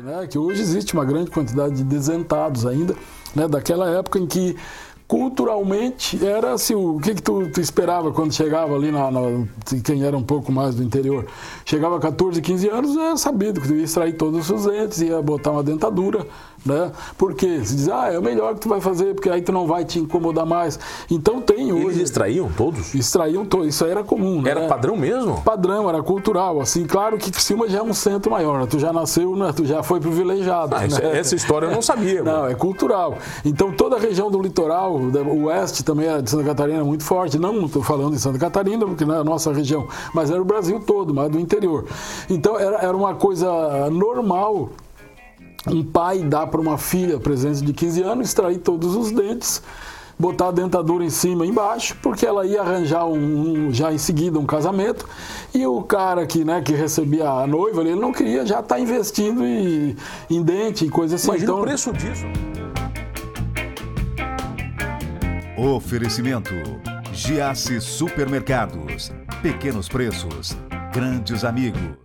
né, que hoje existe uma grande quantidade de desentados ainda, né, daquela época em que culturalmente era assim, o que, que tu, tu esperava quando chegava ali na, na, quem era um pouco mais do interior? Chegava a 14, 15 anos é sabido que tu ia extrair todos os dentes ia botar uma dentadura né? Porque se diz, ah, é o melhor que tu vai fazer, porque aí tu não vai te incomodar mais. Então tem hoje. Eles extraíam todos? Extraíam todos, isso aí era comum. Era né? padrão mesmo? Padrão, era cultural. Assim, claro que Criciúma já é um centro maior, né? tu já nasceu, né? tu já foi privilegiado. Ah, né? Essa história eu não sabia. não, é cultural. Então toda a região do litoral, o oeste também é de Santa Catarina muito forte. Não estou falando de Santa Catarina, porque não é a nossa região, mas era o Brasil todo, mas do interior. Então era, era uma coisa normal um pai dá para uma filha presença de 15 anos, extrair todos os dentes, botar a dentadura em cima e embaixo, porque ela ia arranjar um, um, já em seguida um casamento, e o cara que, né, que recebia a noiva, ele não queria já estar tá investindo em, em dente e coisa assim. Imagina então, o preço disso. Oferecimento: Giasse Supermercados. Pequenos preços, grandes amigos.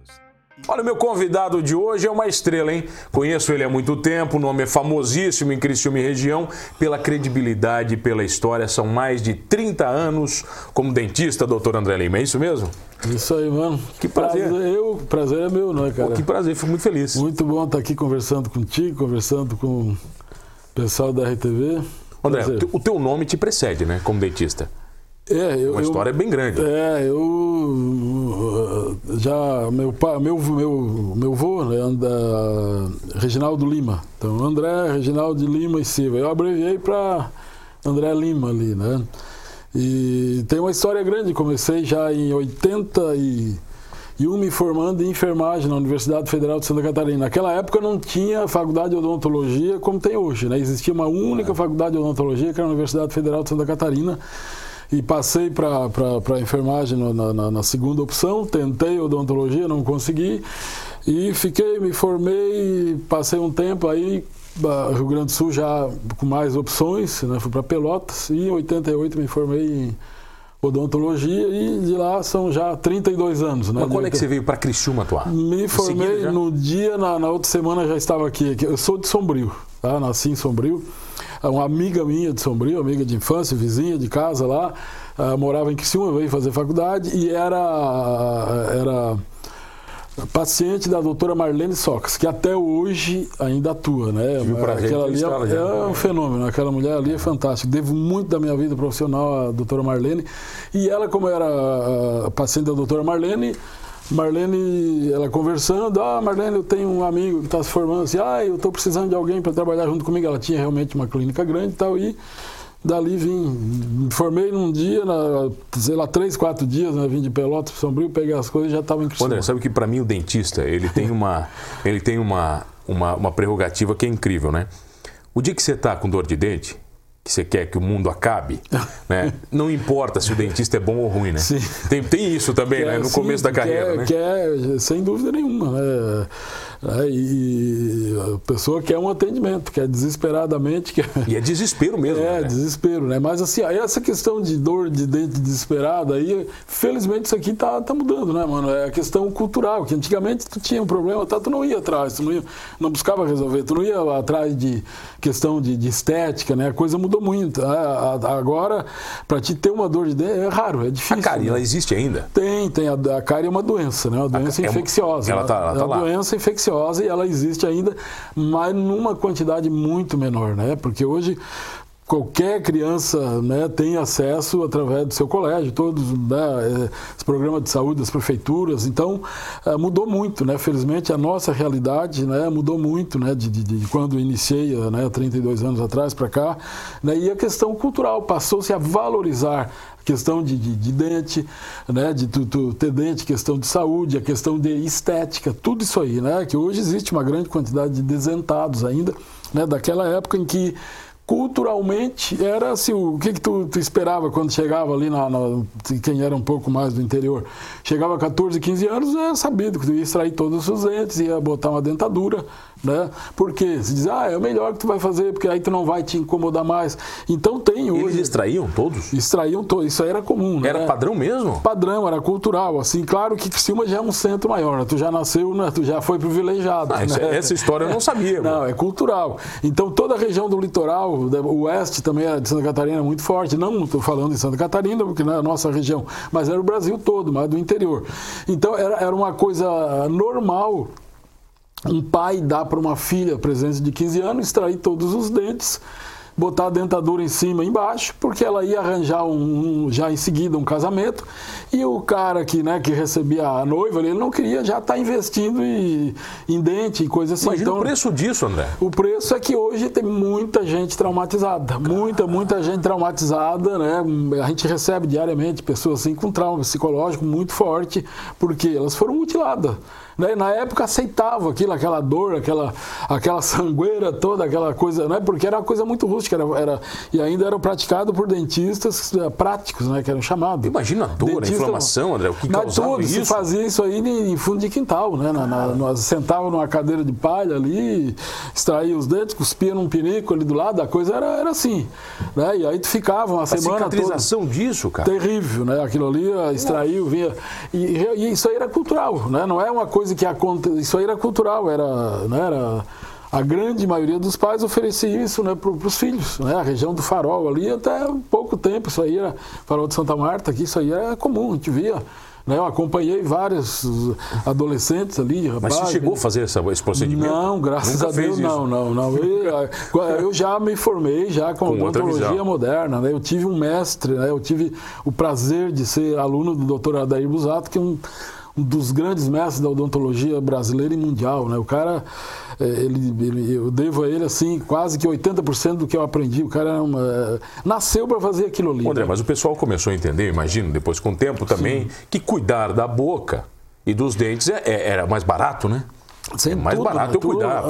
Olha, o meu convidado de hoje é uma estrela, hein? Conheço ele há muito tempo, o nome é famosíssimo em Criciúma e região, pela credibilidade e pela história. São mais de 30 anos como dentista, doutor André Lima. É isso mesmo? Isso aí, mano. Que prazer. prazer eu, prazer é meu, não é, cara? Pô, que prazer, fico muito feliz. Muito bom estar aqui conversando contigo, conversando com o pessoal da RTV. André, prazer. o teu nome te precede, né, como dentista? É, eu, uma história eu, bem grande. É, eu já meu pai, meu meu meu avô, né, anda, Reginaldo Lima. Então André, Reginaldo de Lima e Silva. Eu abreviei para André Lima ali, né? E tem uma história grande. Comecei já em 80 e e um me formando em enfermagem na Universidade Federal de Santa Catarina. Naquela época não tinha faculdade de odontologia como tem hoje, né? Existia uma única é. faculdade de odontologia que era a Universidade Federal de Santa Catarina e passei para a enfermagem na, na, na, segunda opção, tentei odontologia, não consegui, e fiquei, me formei, passei um tempo aí, Rio Grande do Sul já com mais opções, né, fui para Pelotas, e em 88 me formei em odontologia e de lá são já 32 anos. Né, Mas quando é que você veio para Criciúma atuar? Me formei no dia, na, na outra semana já estava aqui, eu sou de Sombrio, tá? nasci em Sombrio, uma amiga minha de Sombrio, amiga de infância, vizinha de casa lá, uh, morava em Criciúma, veio fazer faculdade e era, era paciente da doutora Marlene Socas, que até hoje ainda atua, né? Aquela ali é, é, um fenômeno, aquela mulher ali é fantástica. Devo muito da minha vida profissional à doutora Marlene. E ela, como era paciente da doutora Marlene, Marlene, ela conversando, ah, Marlene, eu tenho um amigo que está se formando assim, ah, eu estou precisando de alguém para trabalhar junto comigo. Ela tinha realmente uma clínica grande e tal, e dali vim, me formei num dia, na, sei lá, três, quatro dias, né, vim de Pelotas, Sombrio, peguei as coisas e já estava em Criciúma. André, sabe que para mim o dentista, ele tem uma, ele tem uma, uma, uma prerrogativa que é incrível, né? O dia que você está com dor de dente, que você quer que o mundo acabe, né? Não importa se o dentista é bom ou ruim, né? Sim. Tem, tem isso também, né? No sim, começo da carreira, quer, né? Quer, sem dúvida nenhuma, né? É, e a pessoa quer um atendimento, quer desesperadamente. Quer... E é desespero mesmo. É, né? desespero, né? Mas assim, essa questão de dor de dente desesperada, aí, felizmente isso aqui tá, tá mudando, né, mano? É a questão cultural, que antigamente tu tinha um problema, tá, tu não ia atrás, tu não, ia, não buscava resolver, tu não ia atrás de questão de, de estética, né? A coisa mudou muito. Agora, para te ter uma dor de dente, é raro, é difícil. A cárie, né? ela existe ainda? Tem, tem. A, a cárie é uma doença, né? Uma doença a, infecciosa. É uma, ela tá, ela tá é uma lá. doença infecciosa e ela existe ainda, mas numa quantidade muito menor, né? Porque hoje qualquer criança né, tem acesso através do seu colégio, todos né, os programas de saúde das prefeituras. Então, é, mudou muito, né? Felizmente, a nossa realidade né, mudou muito né, de, de, de quando iniciei, né, 32 anos atrás para cá. Né, e a questão cultural passou-se a valorizar questão de, de, de dente, né, de tu, tu, ter dente, questão de saúde, a questão de estética, tudo isso aí, né, que hoje existe uma grande quantidade de desentados ainda, né, daquela época em que culturalmente era assim, o que, que tu, tu esperava quando chegava ali na, na, quem era um pouco mais do interior? Chegava a 14, 15 anos era sabido que tu ia extrair todos os dentes ia botar uma dentadura né? Porque se diz, ah, é o melhor que tu vai fazer, porque aí tu não vai te incomodar mais. Então tem hoje. Eles extraíam todos? Extraíam todos, isso aí era comum, né? Era padrão mesmo? Padrão, era cultural. Assim, claro que Criciúma já é um centro maior, né? Tu já nasceu, né? tu já foi privilegiado. Ah, né? Essa história eu não sabia. não, é cultural. Então toda a região do litoral, o oeste também era de Santa Catarina muito forte. Não estou falando de Santa Catarina, porque não é a nossa região, mas era o Brasil todo, mas do interior. Então era, era uma coisa normal um pai dá para uma filha presença de 15 anos extrair todos os dentes, botar a dentadura em cima e embaixo, porque ela ia arranjar um, um, já em seguida um casamento e o cara que, né, que recebia a noiva, ele não queria já estar tá investindo em, em dente e coisa assim. Imagina então, o preço disso, André. O preço é que hoje tem muita gente traumatizada, muita, muita gente traumatizada, né? A gente recebe diariamente pessoas assim com trauma psicológico muito forte, porque elas foram mutiladas. Né? Na época aceitava aquilo, aquela dor, aquela, aquela sangueira toda, aquela coisa, né? porque era uma coisa muito rústica era, era, e ainda era praticado por dentistas eh, práticos, né? que eram chamados. Imagina a dor, Dentista, a inflamação, André, o que causava tudo, isso? se fazia isso aí em, em fundo de quintal, né? Na, na, nós sentava numa cadeira de palha ali, extraía os dentes, cuspia num pinico ali do lado, a coisa era, era assim. Né? E aí tu ficava uma a semana cicatrização toda, disso, cara? Terrível, né? Aquilo ali extraiu, vinha... E, e, isso aí era cultural, né? Não é uma coisa coisa que acontece, isso aí era cultural, era, né, era a grande maioria dos pais oferecia isso né, para os filhos. Né? A região do farol ali, até pouco tempo, isso aí era, farol de Santa Marta, aqui isso aí era comum, a gente via. Né? Eu acompanhei vários adolescentes ali, rapazes. Mas você chegou a fazer essa, esse procedimento? Não, graças Nunca a Deus, não, não, não. Eu, eu, já me formei já com, com odontologia moderna. Né? Eu tive um mestre, né? eu tive o prazer de ser aluno do Dr. Adair Busato, que é um um dos grandes mestres da odontologia brasileira e mundial, né? O cara, é, ele, ele eu devo a ele assim quase que 80% do que eu aprendi. O cara uma, é, nasceu para fazer aquilo ali. André, né? mas o pessoal começou a entender, imagino, depois com o tempo também, Sim. que cuidar da boca e dos dentes é, é, era mais barato, né? Sem é mais tudo, barato né? eu cuidar.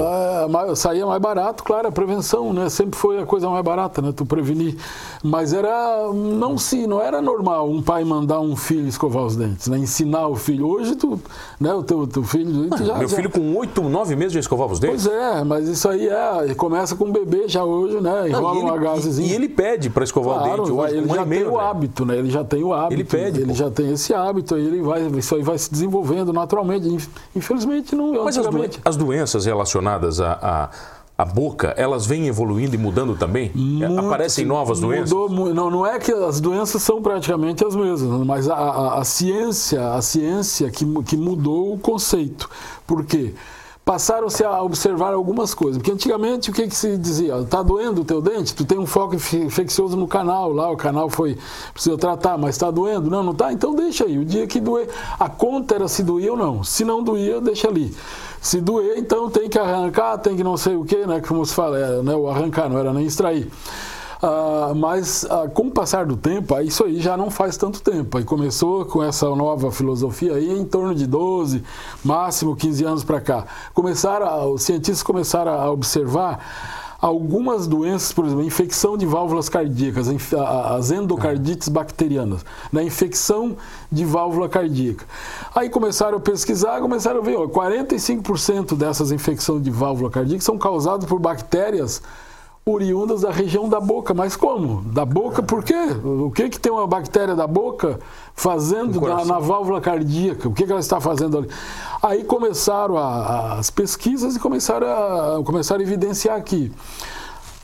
É, saía mais barato, claro, a prevenção, né? Sempre foi a coisa mais barata, né? Tu prevenir. Mas era não se, não era normal um pai mandar um filho escovar os dentes, né? Ensinar o filho. Hoje tu, né? O teu, teu filho. Ah, já, meu já... filho com oito, nove meses já escovava os dentes. Pois é, mas isso aí é começa com o bebê já hoje, né? Enrola um gazezinho. E, e ele pede para escovar claro, o dente hoje. Ele já tem meio, o né? hábito, né? Ele já tem o hábito. Ele pede. Ele pô. já tem esse hábito aí ele vai, isso aí vai se desenvolvendo naturalmente. Infelizmente não. Mas as, doen as doenças relacionadas a, a a boca, elas vêm evoluindo e mudando também? Muito, Aparecem novas doenças? Mudou, não, não é que as doenças são praticamente as mesmas, mas a, a, a ciência, a ciência que, que mudou o conceito. Por quê? Passaram-se a observar algumas coisas. Porque antigamente o que, que se dizia? Está doendo o teu dente? Tu tem um foco infeccioso no canal, lá o canal foi precisa tratar, mas está doendo? Não, não está? Então deixa aí. O dia que doer, a conta era se doía ou não. Se não doía, deixa ali. Se doer, então tem que arrancar, tem que não sei o que, né? Como se fala, é, né? o arrancar, não era nem extrair. Uh, mas uh, com o passar do tempo, isso aí já não faz tanto tempo. Aí começou com essa nova filosofia aí em torno de 12, máximo 15 anos para cá. Começaram, os cientistas começaram a observar algumas doenças, por exemplo, infecção de válvulas cardíacas, as endocardites bacterianas, né? infecção de válvula cardíaca. Aí começaram a pesquisar, começaram a ver, ó, 45% dessas infecções de válvula cardíaca são causadas por bactérias oriundas da região da boca. Mas como? Da boca por quê? O que, que tem uma bactéria da boca fazendo na, na, válvula cardíaca? O que, que ela está fazendo ali? Aí começaram a, as pesquisas e começaram a, começaram a evidenciar aqui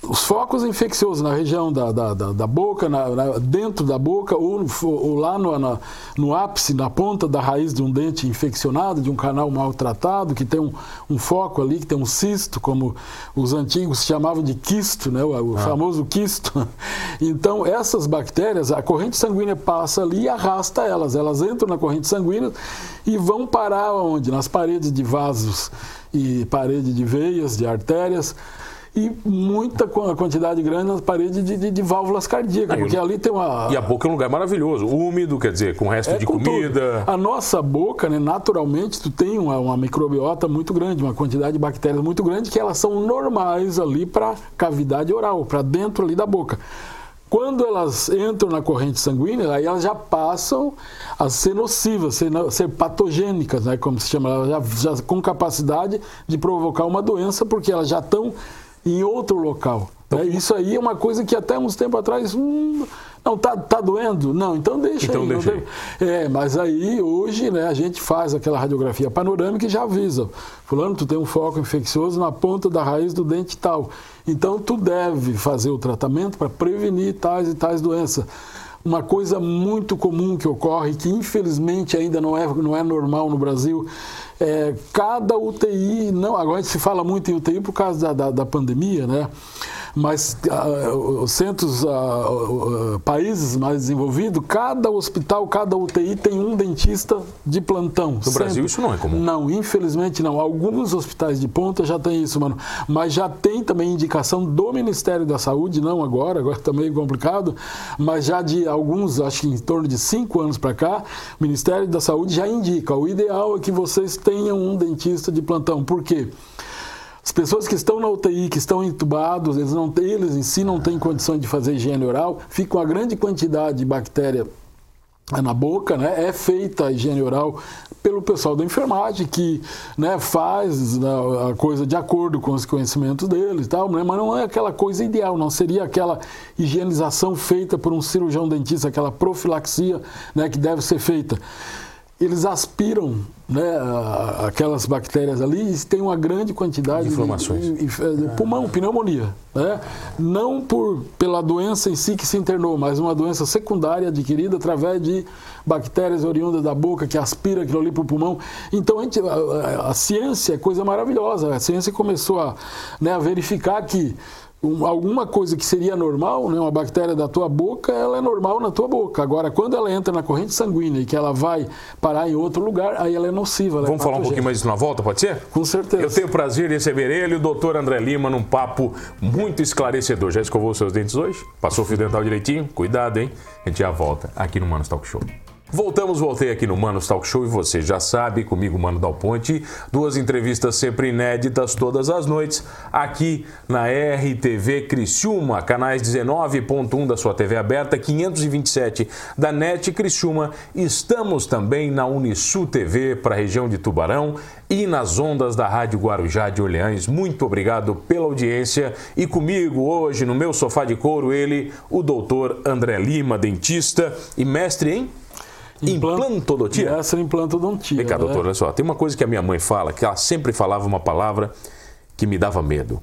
os focos infecciosos na região da, da, da, da boca, na, na, dentro da boca, ou, ou lá no, na, no ápice, na ponta da raiz de um dente infeccionado, de um canal maltratado, que tem um, um foco ali, que tem um cisto, como os antigos chamavam de quisto, né? o, o ah. famoso quisto. Então, essas bactérias, a corrente sanguínea passa ali e arrasta elas. Elas entram na corrente sanguínea e vão parar onde? Nas paredes de vasos e parede de veias, de artérias e muita quantidade grande nas paredes de, de, de válvulas cardíacas, porque ali tem uma... E a boca é um lugar maravilhoso, úmido, quer dizer, com resto é de com comida. Tudo. A nossa boca, né, naturalmente, tu tem uma, uma microbiota muito grande, uma quantidade de bactérias muito grande, que elas são normais ali para cavidade oral, para dentro ali da boca. Quando elas entram na corrente sanguínea, aí elas já passam a ser nocivas, ser, ser patogênicas, né, como se chama, elas já, já com capacidade de provocar uma doença, porque elas já estão em outro local. Então, né? Isso aí é uma coisa que até uns tempos atrás. Hum, não, tá, tá doendo? Não, então deixa então aí. Deixa aí. É, mas aí hoje né, a gente faz aquela radiografia panorâmica e já avisa. Fulano, tu tem um foco infeccioso na ponta da raiz do dente tal. Então tu deve fazer o tratamento para prevenir tais e tais doenças. Uma coisa muito comum que ocorre, que infelizmente ainda não é, não é normal no Brasil, é cada UTI, não, agora a gente se fala muito em UTI por causa da, da, da pandemia, né? Mas uh, os centros, uh, uh, países mais desenvolvidos, cada hospital, cada UTI tem um dentista de plantão. No sempre. Brasil isso não é comum? Não, infelizmente não. Alguns hospitais de ponta já tem isso, mano. Mas já tem também indicação do Ministério da Saúde, não agora, agora está meio complicado, mas já de alguns, acho que em torno de cinco anos para cá, o Ministério da Saúde já indica. O ideal é que vocês tenham um dentista de plantão. Por quê? As pessoas que estão na UTI, que estão entubados, eles, não, eles em si não têm condições de fazer higiene oral, fica uma grande quantidade de bactéria na boca, né? É feita a higiene oral pelo pessoal da enfermagem que né, faz a coisa de acordo com os conhecimentos deles e tal, né? mas não é aquela coisa ideal, não seria aquela higienização feita por um cirurgião dentista, aquela profilaxia né, que deve ser feita eles aspiram né, aquelas bactérias ali e tem uma grande quantidade de inflamações. De, de, de, pulmão, pneumonia. Né? Não por, pela doença em si que se internou, mas uma doença secundária adquirida através de bactérias oriundas da boca que aspira aquilo ali para o pulmão. Então a, gente, a, a, ciência é coisa maravilhosa. A ciência começou a, né, a verificar que um, alguma coisa que seria normal, né, uma bactéria da tua boca, ela é normal na tua boca. Agora, quando ela entra na corrente sanguínea e que ela vai parar em outro lugar, aí ela é nociva. Ela é Vamos é falar um pouquinho mais disso na volta, pode ser? Com certeza. Eu tenho o prazer de receber ele, o doutor André Lima, num papo muito esclarecedor. Já escovou seus dentes hoje? Passou o fio dental direitinho? Cuidado, hein? A gente já volta aqui no Manos Talk Show. Voltamos, voltei aqui no Manos Talk Show e você já sabe, comigo, Mano Dal Ponte, duas entrevistas sempre inéditas todas as noites, aqui na RTV Criciúma, canais 19.1 da sua TV aberta, 527 da NET Criciúma. Estamos também na Unisul TV para a região de Tubarão e nas ondas da Rádio Guarujá de Orleães. Muito obrigado pela audiência e comigo hoje no meu sofá de couro ele, o doutor André Lima, dentista e mestre em Implantodontia? Essa é implantodontia. Vem cá, né? doutor, olha só. Tem uma coisa que a minha mãe fala, que ela sempre falava uma palavra que me dava medo.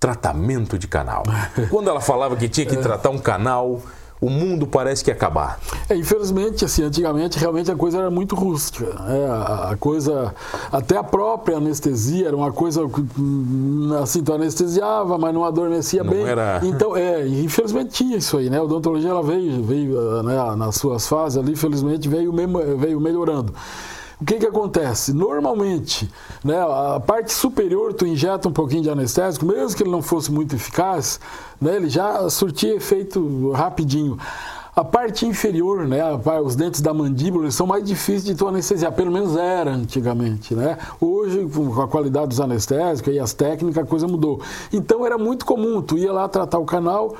Tratamento de canal. Quando ela falava que tinha que tratar um canal, o mundo parece que ia acabar. É, infelizmente, assim, antigamente realmente a coisa era muito rústica. Né? A, a, coisa, até a própria anestesia era uma coisa assim, tu anestesiava, mas não adormecia não bem. Era... Então, é, infelizmente tinha isso aí, né? A odontologia ela veio, veio né, nas suas fases ali, infelizmente veio, veio melhorando. O que, que acontece? Normalmente, né, a parte superior tu injeta um pouquinho de anestésico, mesmo que ele não fosse muito eficaz, né, ele já surtia efeito rapidinho. A parte inferior, né, os dentes da mandíbula, são mais difíceis de tu anestesiar, pelo menos era antigamente, né? Hoje, com a qualidade dos anestésicos e as técnicas, a coisa mudou. Então era muito comum, tu ia lá tratar o canal,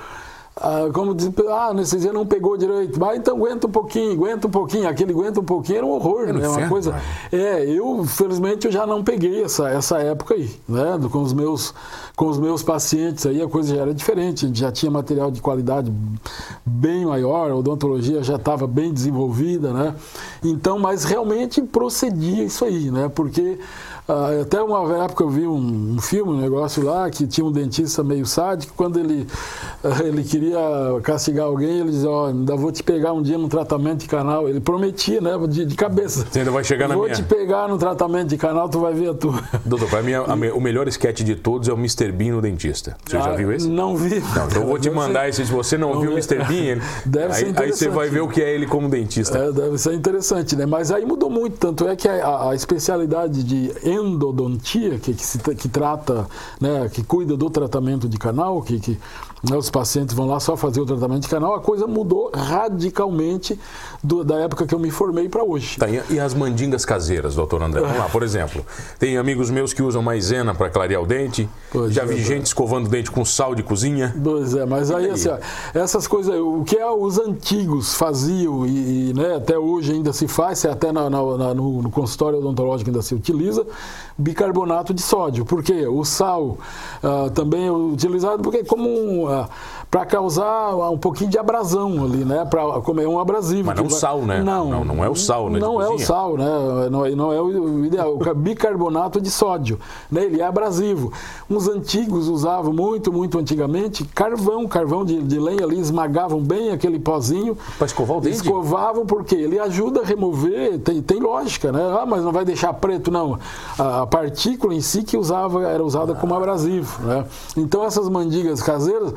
ah, como diz, ah, a anestesia não pegou direito. Mas então aguenta um pouquinho, aguenta um pouquinho. Aquele aguenta um pouquinho era um horror, né? Uma coisa. É, eu, felizmente, eu já não peguei essa, essa época aí, né? Com os meus, com os meus pacientes aí a coisa já era diferente. A gente já tinha material de qualidade bem maior, a odontologia já estava bem desenvolvida, né? Então, mas realmente procedia isso aí, né? Porque ah, até uma época eu vi um, um, filme, um negócio lá, que tinha um dentista meio sádico, quando ele, ele queria castigar alguém, ele dizia, ó, oh, ainda vou te pegar um dia no tratamento de canal. Ele prometia, né, de, de cabeça. Você ainda vai chegar na vou minha... Vou te pegar no tratamento de canal, tu vai ver a tua. Doutor, para mim, a, o melhor sketch de todos é o Mr. Bean no dentista. Você ah, já viu esse? Não vi. Não, então eu vou te mandar esse. Se você não, não viu o Mr. Bean, deve aí, ser interessante. aí você vai ver o que é ele como dentista. É, deve ser interessante, né? Mas aí mudou muito, tanto é que a, a especialidade de endodontia, que, que, se, que trata, né, que cuida do tratamento de canal, que, que né, os pacientes vão lá só fazer o tratamento de canal, a coisa mudou radicalmente do, da época que eu me formei para hoje. Tá, e as mandingas caseiras, doutor André? Vamos lá, por exemplo, tem amigos meus que usam maisena para clarear o dente, pois já é, vi gente escovando o dente com sal de cozinha. Pois é, mas aí? Assim, ó, essas coisas, o que é, os antigos faziam e, e né, até hoje ainda se faz, até na, na, na, no, no consultório odontológico ainda se utiliza, bicarbonato de sódio. Por quê? O sal uh, também é utilizado porque como um, uh, para causar um pouquinho de abrasão ali, né? Para comer um abrasivo. Mas não o vai... sal, né? Não, não, não, é o sal, né? Não é o sal, né? Não, não é o ideal. O bicarbonato de sódio, né? Ele é abrasivo. Uns antigos usavam muito, muito antigamente carvão, carvão de, de lenha ali, esmagavam bem aquele pozinho. Para escovar o dente? Escovavam porque ele ajuda a remover, tem, tem lógica, né? Ah, mas não vai deixar preto, não. A, a partícula em si que usava era usada como abrasivo, né? Então essas mandingas caseiras,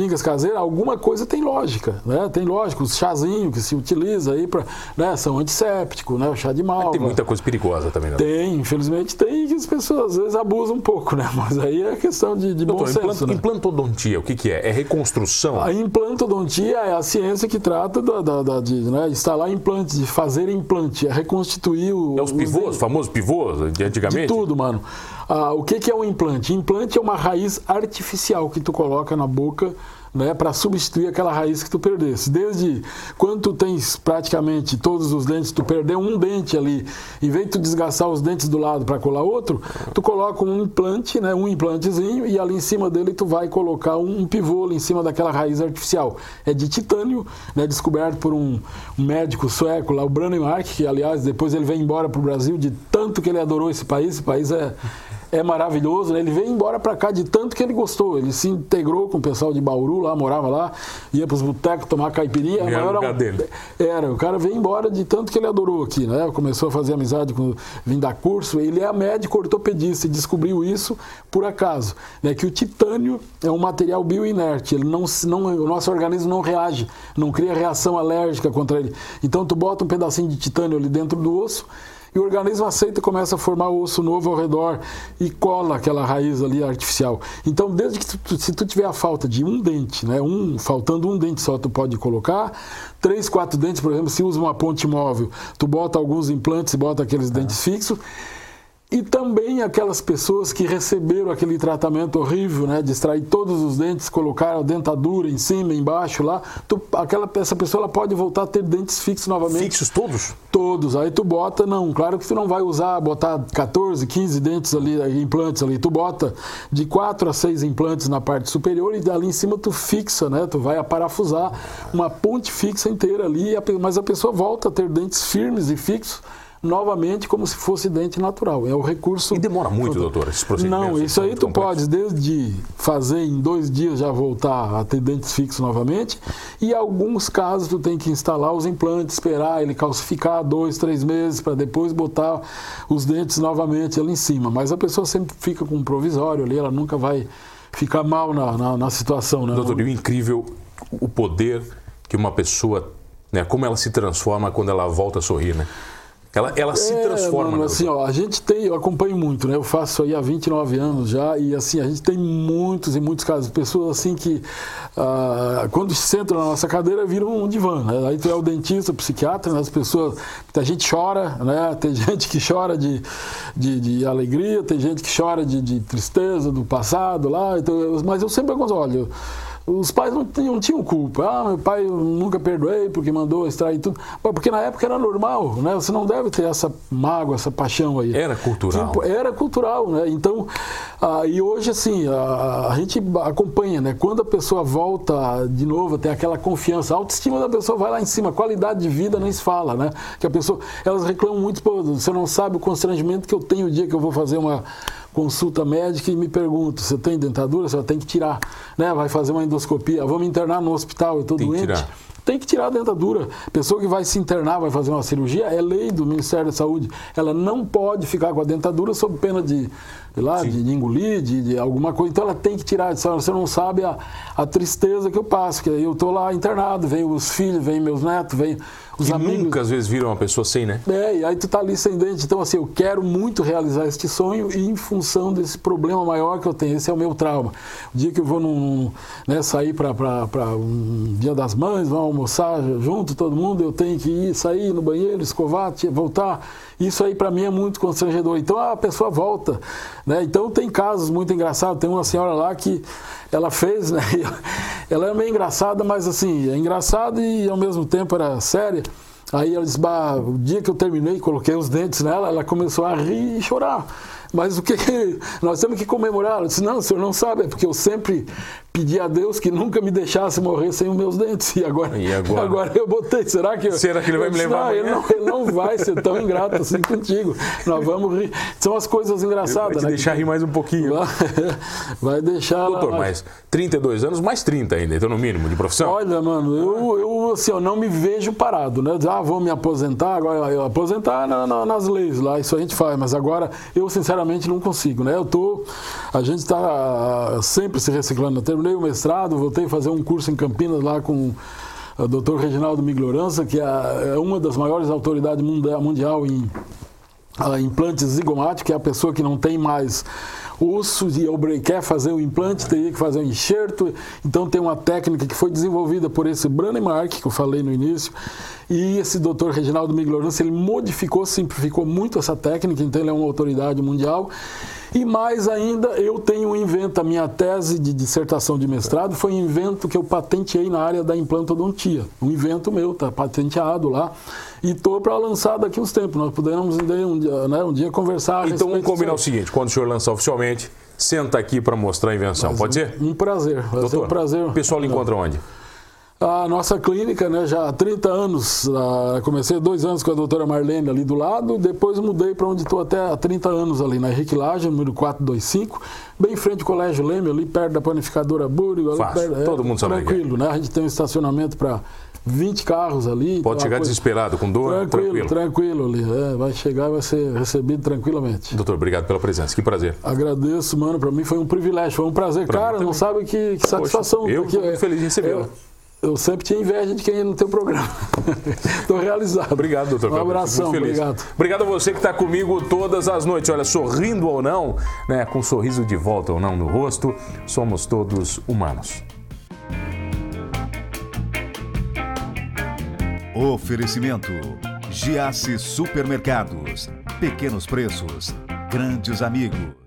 mandingas caseiras, alguma coisa tem lógica, né? Tem lógica, os chazinhos que se utiliza aí para, né? São antissépticos, né? O chá de malva. tem muita coisa perigosa também, né? Tem, infelizmente tem, que as pessoas às vezes abusam um pouco, né? Mas aí é questão de, de Doutor, bom senso, implant, né? Implantodontia, o que, que é? É reconstrução? A implantodontia é a ciência que trata da, da, da de né? instalar implantes, de fazer implante, é reconstituir o... É os pivôs, os famosos pivôs de antigamente? De tudo, mano. Ah, o que, que é um implante? Implante é uma raiz artificial que tu coloca na boca né, para substituir aquela raiz que tu perdesse. Desde quando tu tens praticamente todos os dentes, tu perdeu um dente ali, em vez de tu desgastar os dentes do lado para colar outro, tu coloca um implante, né, um implantezinho, e ali em cima dele tu vai colocar um pivô ali em cima daquela raiz artificial. É de titânio, né, descoberto por um, médico sueco lá, o Brannemark, que aliás depois ele vem embora para o Brasil de tanto que ele adorou esse país. Esse país é é maravilhoso, né? Ele veio embora para cá de tanto que ele gostou. Ele se integrou com o pessoal de Bauru lá, morava lá, ia para os botecos tomar caipirinha. Era, o lugar dele. era, o cara veio embora de tanto que ele adorou aqui, né? Começou a fazer amizade com vim dar curso. Ele é médico ortopedista e descobriu isso por acaso, né? Que o titânio é um material bioinerte. Ele não, não, o nosso organismo não reage, não cria reação alérgica contra ele. Então tu bota um pedacinho de titânio ali dentro do osso e o organismo aceita e começa a formar osso novo ao redor e cola aquela raiz ali artificial. Então, desde que tu, se tu tiver a falta de um dente, né, um, faltando um dente só, tu pode colocar. Três, quatro dentes, por exemplo, se usa uma ponte móvel, tu bota alguns implantes e bota aqueles dentes fixos. E também aquelas pessoas que receberam aquele tratamento horrível, né, de extrair todos os dentes, colocar a dentadura em cima, embaixo lá, tu, aquela essa pessoa ela pode voltar a ter dentes fixos novamente. Fixos todos? Todos. Aí tu bota, não, claro que tu não vai usar, botar 14, 15 dentes ali, implantes ali, tu bota de 4 a 6 implantes na parte superior e ali em cima tu fixa, né, tu vai aparafusar uma ponte fixa inteira ali, mas a pessoa volta a ter dentes firmes e fixos novamente como se fosse dente natural. É o recurso. E demora muito, doutor, esses procedimentos? Não, isso aí tu pode desde fazer em dois dias já voltar a ter dentes fixos novamente. E em alguns casos tu tem que instalar os implantes, esperar ele calcificar dois, três meses para depois botar os dentes novamente ali em cima. Mas a pessoa sempre fica com um provisório ali, ela nunca vai ficar mal na, na, na situação. Né? Doutor, e o incrível o poder que uma pessoa, né, como ela se transforma quando ela volta a sorrir, né? Ela, ela se é, transforma. Mano, assim, ó, a gente tem, eu acompanho muito, né? Eu faço isso aí há 29 anos já e assim, a gente tem muitos e muitos casos, pessoas assim que ah, quando sentam na nossa cadeira viram um divã, né? Aí tu é o dentista, o psiquiatra, né? as pessoas, a gente chora, né? Tem gente que chora de, de, de alegria, tem gente que chora de, de tristeza do passado lá, então, mas eu sempre aconselho, olha, os pais não tinham, não tinham culpa. Ah, meu pai eu nunca perdoei porque mandou extrair tudo. Porque na época era normal, né? Você não deve ter essa mágoa, essa paixão aí. Era cultural. Tipo, era cultural, né? Então, ah, e hoje, assim, a, a, gente acompanha, né? Quando a pessoa volta de novo a ter aquela confiança, a autoestima da pessoa vai lá em cima, a qualidade de vida nem se fala, né? Que a pessoa, elas reclamam muito, pô, você não sabe o constrangimento que eu tenho o dia que eu vou fazer uma consulta médica e me pergunto, você tem dentadura? Você tem que tirar, né? Vai fazer uma endoscopia, vamos internar no hospital, eu estou doente. Tirar. Tem que tirar a dentadura. Pessoa que vai se internar, vai fazer uma cirurgia, é lei do Ministério da Saúde. Ela não pode ficar com a dentadura sob pena de lá, de, de, engolir, de, de, alguma coisa. Então ela tem que tirar. Você não sabe a, a tristeza que eu passo, que eu estou lá internado, vem os filhos, vem meus netos, vem os que amigos. nunca às vezes viram uma pessoa sem, né? É, e aí tu tá ali sem dente. Então, assim, eu quero muito realizar este sonho e em função desse problema maior que eu tenho. Esse é o meu trauma. O dia que eu vou num, né, sair para um dia das mães, vamos almoçar junto, todo mundo, eu tenho que ir, sair no banheiro, escovar, voltar. Isso aí para mim é muito constrangedor. Então a pessoa volta. Né? Então tem casos muito engraçados. Tem uma senhora lá que ela fez, né? Ela é meio engraçada, mas assim, é engraçada e ao mesmo tempo era séria. Aí ela disse, bah, o dia que eu terminei, coloquei os dentes nela, ela começou a rir e chorar. Mas o que, que nós temos que comemorar? Ela disse, não, o senhor não sabe, é porque eu sempre pedi a Deus que nunca me deixasse morrer sem os meus dentes. E agora, e agora? agora eu botei. Será que, eu, Será que ele vai me levar? Não, ele não, ele não, vai ser tão ingrato assim contigo. Nós vamos rir. São as coisas engraçadas. Vai né? deixar rir mais um pouquinho. Vai deixar. Doutor, mas 32 anos, mais 30 ainda, então no mínimo, de profissão? Olha, mano, eu, eu, assim, eu não me vejo parado, né? Ah, vou me aposentar, agora eu aposentar na, na, nas leis lá, isso a gente faz, mas agora eu sinceramente não consigo, né? Eu tô. A gente está sempre se reciclando. Eu terminei o mestrado, voltei a fazer um curso em Campinas lá com o Dr. Reginaldo Miglorança, que é uma das maiores autoridades mundial em implantes zigomáticos, que é a pessoa que não tem mais osso e quer fazer o implante, teria que fazer um enxerto. Então tem uma técnica que foi desenvolvida por esse Brannemark, que eu falei no início, e esse doutor Reginaldo Miglorança, ele modificou, simplificou muito essa técnica, então ele é uma autoridade mundial. E mais ainda, eu tenho um invento, a minha tese de dissertação de mestrado foi um invento que eu patenteei na área da implantodontia. Um invento meu, está patenteado lá. E estou para lançar daqui uns tempos. Nós podemos um dia, né, um dia conversar. Então vamos combinar o seguinte: quando o senhor lançar oficialmente, senta aqui para mostrar a invenção. Mas Pode um, ser? Um prazer. Vai Doutor, um prazer. O pessoal lhe encontra onde? A nossa clínica, né, já há 30 anos, uh, comecei dois anos com a doutora Marlene ali do lado, depois mudei para onde estou até há 30 anos ali, na Henrique Laje, número 425, bem em frente ao Colégio Leme, ali perto da panificadora Búrigo. Fácil, perto, todo mundo sabe é. Tranquilo, né? A gente tem um estacionamento para 20 carros ali. Pode chegar coisa... desesperado, com dor? Tranquilo, tranquilo, tranquilo ali. É, vai chegar e vai ser recebido tranquilamente. Doutor, obrigado pela presença. Que prazer. Agradeço, mano. Para mim foi um privilégio, foi um prazer. Pra Cara, não sabe que, que satisfação. Eu muito feliz de recebê-lo. Eu sempre tinha inveja de quem ia no teu programa. Estou realizado. Obrigado, doutor. Um abração, obrigado. Obrigado a você que está comigo todas as noites. Olha, sorrindo ou não, né, com um sorriso de volta ou não no rosto, somos todos humanos. Oferecimento: Giasse Supermercados. Pequenos preços, grandes amigos.